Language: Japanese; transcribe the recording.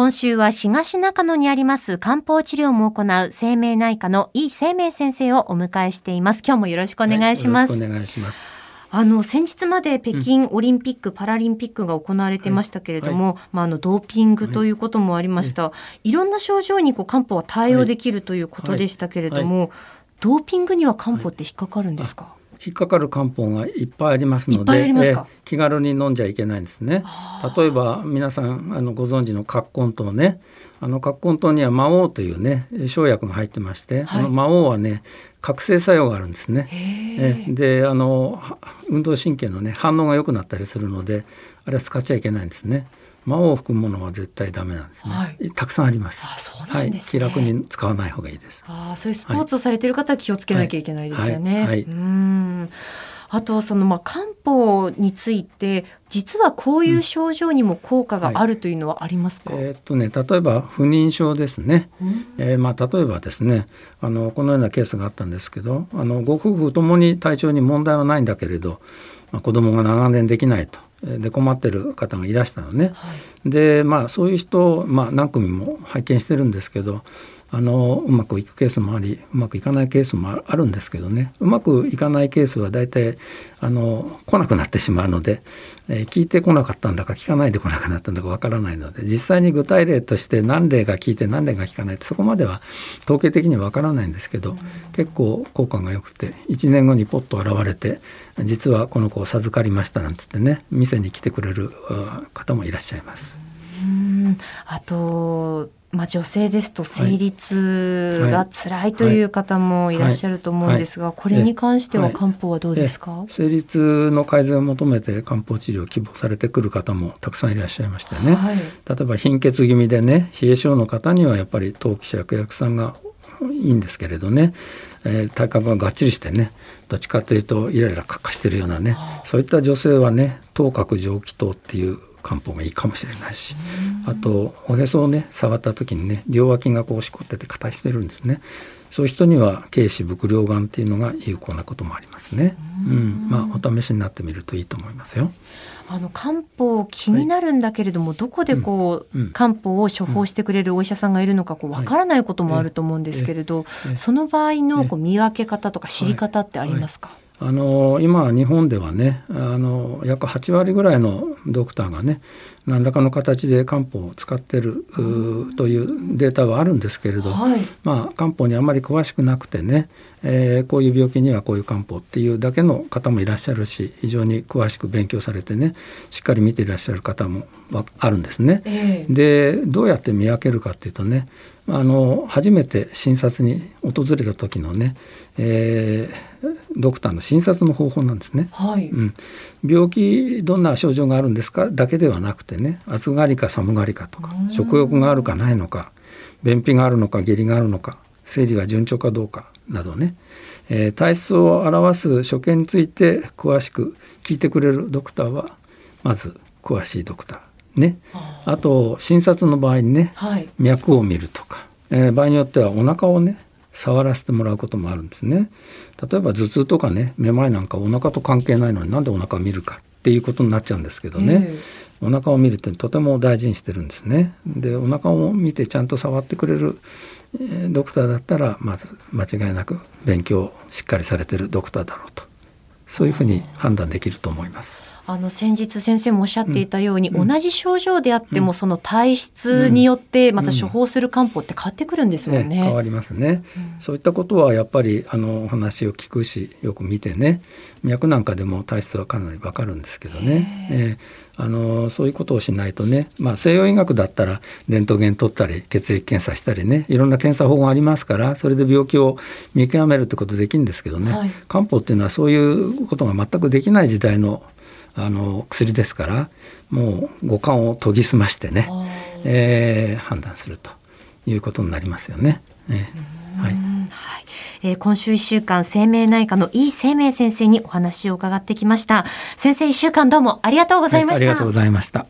今週は東中野にあります漢方治療も行う生命内科の井生命先生をお迎えしています。今日もよろしくお願いします。はい、お願いします。あの先日まで北京オリンピック、うん、パラリンピックが行われてましたけれども、はい、まあ、あのドーピングということもありました、はい、いろんな症状にこう漢方は対応できるということでしたけれども、ドーピングには漢方って引っかかるんですか、引っかかる漢方がいっぱいありますので気軽に飲んじゃいけないんですね。例えば皆さんあのご存知の葛根湯ねあの葛根湯には魔王というね生薬が入ってまして、はい、あの魔王はね覚醒作用があるんですね。えであの運動神経のね反応が良くなったりするのであれは使っちゃいけないんですね。魔王を含むものは絶対ダメなんですね、はい、たくさんあります。あそうなんです、ね。はい、気楽に使わない方がいいです。あそういうスポーツをされている方は気をつけなきゃいけないですよね、はい、うん。あとそのまあ漢方について実はこういう症状にも効果があるというのはありますか、うん、えー、っとね例えば不妊症ですね、うん、えー、まあ例えばですねあのこのようなケースがあったんですけどあのご夫婦ともに体調に問題はないんだけれど、まあ、子供が長年できないと。で困ってる方がいらしたのね、はい、でまあそういう人、まあ、何組も拝見してるんですけどあのうまくいくケースもありうまくいかないケースもあるんですけどねうまくいかないケースは大体あの来なくなってしまうので、えー、聞いてこなかったんだか聞かないでこなくなったんだかわからないので実際に具体例として何例が聞いて何例が聞かないってそこまでは統計的にはわからないんですけど、うん、結構効果が良くて1年後にポッと現れて実はこの子を授かりましたなんつってね店に来てくれる方もいらっしゃいます。うんあとまあ、女性ですと生理痛が辛いという方もいらっしゃると思うんですが、これに関しては漢方はどうですか、生理痛の改善を求めて漢方治療を希望されてくる方もたくさんいらっしゃいましてね、はい、例えば貧血気味でね冷え性の方にはやっぱり陶器芍薬さんがいいんですけれどね、えー、体格ががっちりしてねどっちかというとイライラかかしてるようなねそういった女性はね頭角蒸気糖っていう漢方がいいかもしれないしあとおへそをね触った時にね両脇がこうしこってて硬してるんですね。そういう人には軽視伏量丸っていうのが有効なこともありますね。うん、まあお試しになってみるといいと思いますよ。あの漢方気になるんだけれども、はい、どこでこう、うん、漢方を処方してくれるお医者さんがいるのかこうわからないこともあると思うんですけれど、はい、その場合のこう見分け方とか知り方ってありますか、はいあの今日本ではねあの約8割ぐらいのドクターがね何らかの形で漢方を使ってるというデータはあるんですけれど、はい、まあ、漢方にあまり詳しくなくてね、えー、こういう病気にはこういう漢方っていうだけの方もいらっしゃるし非常に詳しく勉強されてねしっかり見ていらっしゃる方もあるんですね。えー、でどうやって見分けるかっていうとねあの初めて診察に訪れた時のね、えー、ドクターの診察の方法なんですね、はい。うん、病気どんな症状があるんですか？だけではなくてね暑がりか寒がりかとか食欲があるかないのか便秘があるのか下痢があるのか生理が順調かどうかなどね、えー、体質を表す所見について詳しく聞いてくれるドクターはまず詳しいドクターね、あと診察の場合にね、はい、脈を見るとか、えー、場合によってはお腹をね触らせてもらうこともあるんですね。例えば頭痛とかねめまいなんかお腹と関係ないのになんでお腹を見るかっていうことになっちゃうんですけどね、えー、お腹を見るってとても大事にしてるんですね。でお腹を見てちゃんと触ってくれるドクターだったらまず間違いなく勉強しっかりされてるドクターだろうと。そういうふうに判断できると思います。あの先日先生もおっしゃっていたように、うん、同じ症状であっても、その体質によってまた処方する漢方って変わってくるんですもんね。ね変わりますね、そういったことはやっぱりあのお話を聞くしよく見てね。脈なんかでも体質はかなりわかるんですけどね。えー、あのそういうことをしないとね、まあ、西洋医学だったらレントゲン取ったり血液検査したりね。いろんな検査法がありますからそれで病気を見極めるってことできるんですけどね、はい、漢方っていうのはそういうことが全くできない時代のあの薬ですからもう五感を研ぎ澄ましてね、えー、判断するということになりますよね。えー、はい。はい。えー、今週1週間生命内科の井生命先生にお話を伺ってきました。先生1週間どうもありがとうございました、はい、ありがとうございました